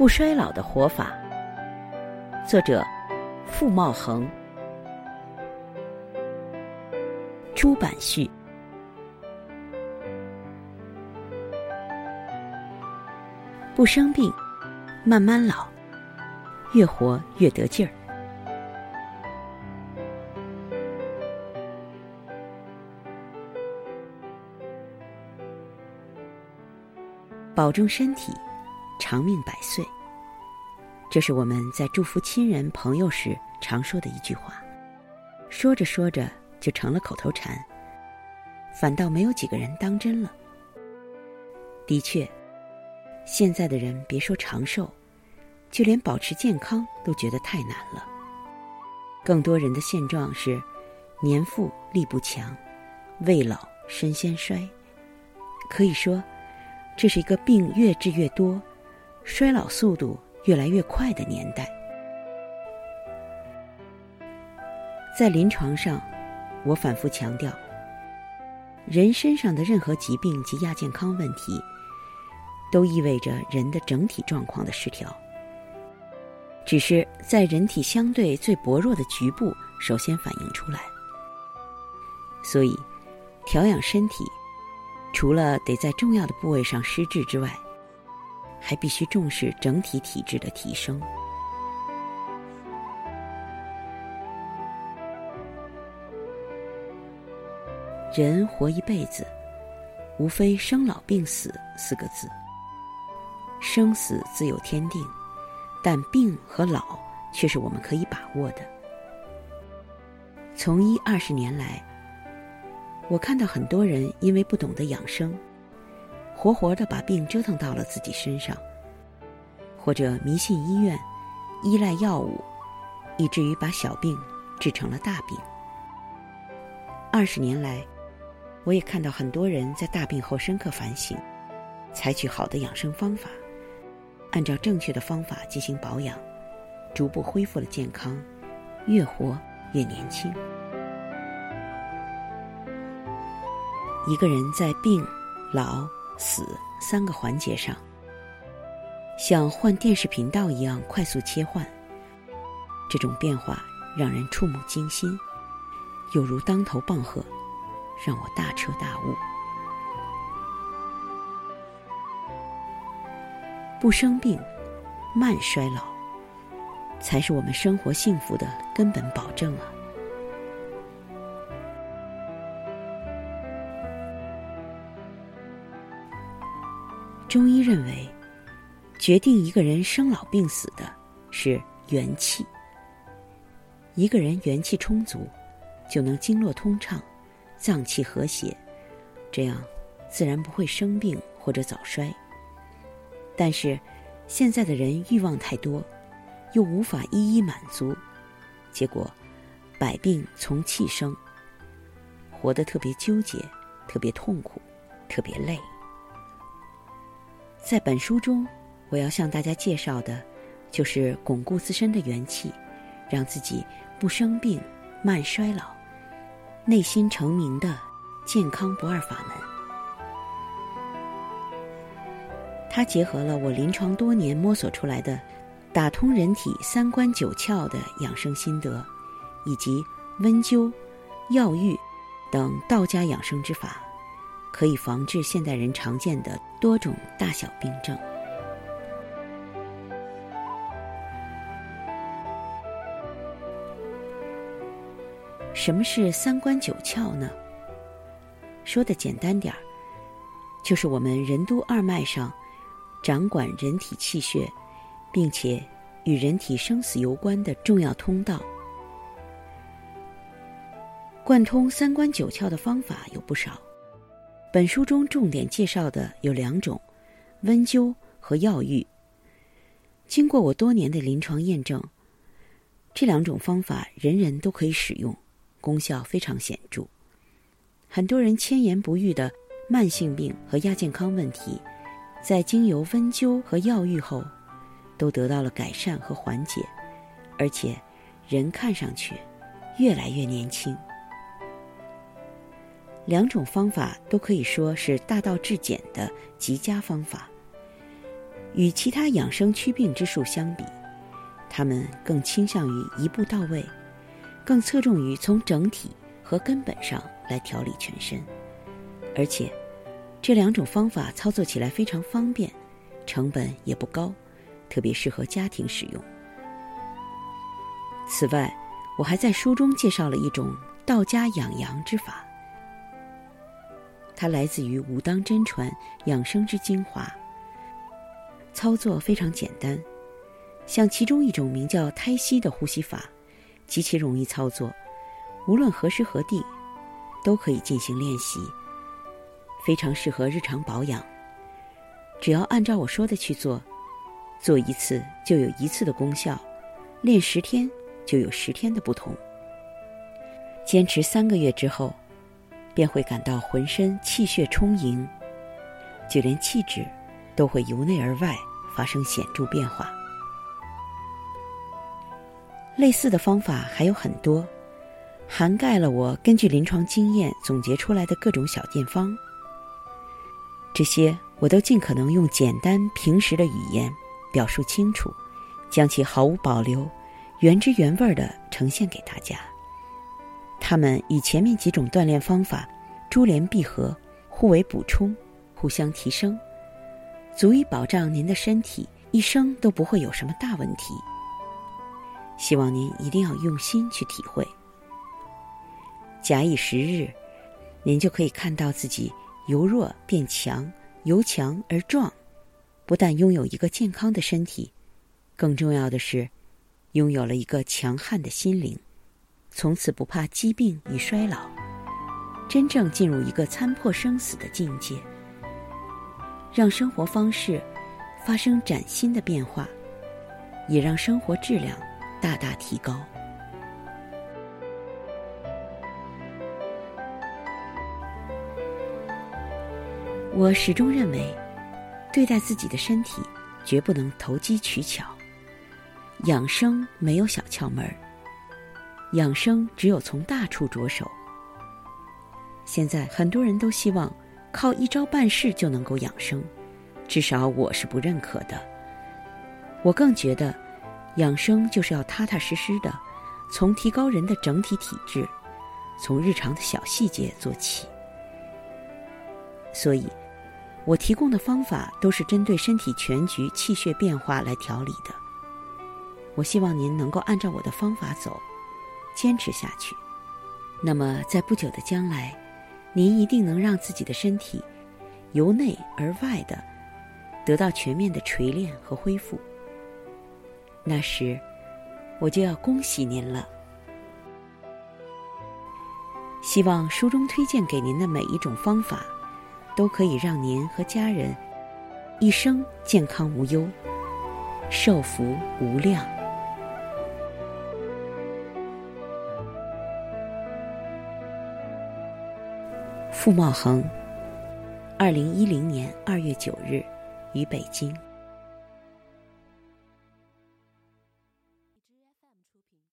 不衰老的活法，作者：傅茂恒，出版序。不生病，慢慢老，越活越得劲儿。保重身体，长命百岁。这是我们在祝福亲人朋友时常说的一句话，说着说着就成了口头禅，反倒没有几个人当真了。的确，现在的人别说长寿，就连保持健康都觉得太难了。更多人的现状是，年富力不强，未老身先衰。可以说。这是一个病越治越多、衰老速度越来越快的年代。在临床上，我反复强调，人身上的任何疾病及亚健康问题，都意味着人的整体状况的失调。只是在人体相对最薄弱的局部首先反映出来。所以，调养身体。除了得在重要的部位上施治之外，还必须重视整体体质的提升。人活一辈子，无非生老病死四个字。生死自有天定，但病和老却是我们可以把握的。从医二十年来。我看到很多人因为不懂得养生，活活的把病折腾到了自己身上，或者迷信医院、依赖药物，以至于把小病治成了大病。二十年来，我也看到很多人在大病后深刻反省，采取好的养生方法，按照正确的方法进行保养，逐步恢复了健康，越活越年轻。一个人在病、老、死三个环节上，像换电视频道一样快速切换，这种变化让人触目惊心，有如当头棒喝，让我大彻大悟。不生病，慢衰老，才是我们生活幸福的根本保证啊！中医认为，决定一个人生老病死的是元气。一个人元气充足，就能经络通畅，脏气和谐，这样自然不会生病或者早衰。但是，现在的人欲望太多，又无法一一满足，结果百病从气生，活得特别纠结，特别痛苦，特别累。在本书中，我要向大家介绍的，就是巩固自身的元气，让自己不生病、慢衰老、内心成名的健康不二法门。它结合了我临床多年摸索出来的打通人体三关九窍的养生心得，以及温灸、药浴等道家养生之法。可以防治现代人常见的多种大小病症。什么是三关九窍呢？说的简单点儿，就是我们任督二脉上掌管人体气血，并且与人体生死攸关的重要通道。贯通三关九窍的方法有不少。本书中重点介绍的有两种：温灸和药浴。经过我多年的临床验证，这两种方法人人都可以使用，功效非常显著。很多人千言不愈的慢性病和亚健康问题，在经由温灸和药浴后，都得到了改善和缓解，而且人看上去越来越年轻。两种方法都可以说是大道至简的极佳方法。与其他养生祛病之术相比，他们更倾向于一步到位，更侧重于从整体和根本上来调理全身，而且这两种方法操作起来非常方便，成本也不高，特别适合家庭使用。此外，我还在书中介绍了一种道家养阳之法，它来自于武当真传养生之精华。操作非常简单，像其中一种名叫胎息的呼吸法，极其容易操作，无论何时何地都可以进行练习，非常适合日常保养。只要按照我说的去做，做一次就有一次的功效，练十天就有十天的不同。坚持三个月之后，便会感到浑身气血充盈，就连气质。都会由内而外发生显著变化。类似的方法还有很多，涵盖了我根据临床经验总结出来的各种小见方。这些我都尽可能用简单平实的语言表述清楚，将其毫无保留、原汁原味的呈现给大家。它们与前面几种锻炼方法珠联璧合，互为补充，互相提升。足以保障您的身体一生都不会有什么大问题。希望您一定要用心去体会。假以时日，您就可以看到自己由弱变强，由强而壮。不但拥有一个健康的身体，更重要的是，拥有了一个强悍的心灵，从此不怕疾病与衰老，真正进入一个参破生死的境界。让生活方式发生崭新的变化，也让生活质量大大提高。我始终认为，对待自己的身体，绝不能投机取巧。养生没有小窍门儿，养生只有从大处着手。现在很多人都希望。靠一招半式就能够养生，至少我是不认可的。我更觉得，养生就是要踏踏实实的，从提高人的整体体质，从日常的小细节做起。所以，我提供的方法都是针对身体全局气血变化来调理的。我希望您能够按照我的方法走，坚持下去。那么，在不久的将来。您一定能让自己的身体由内而外的得到全面的锤炼和恢复。那时，我就要恭喜您了。希望书中推荐给您的每一种方法，都可以让您和家人一生健康无忧，寿福无量。傅茂恒，二零一零年二月九日，于北京。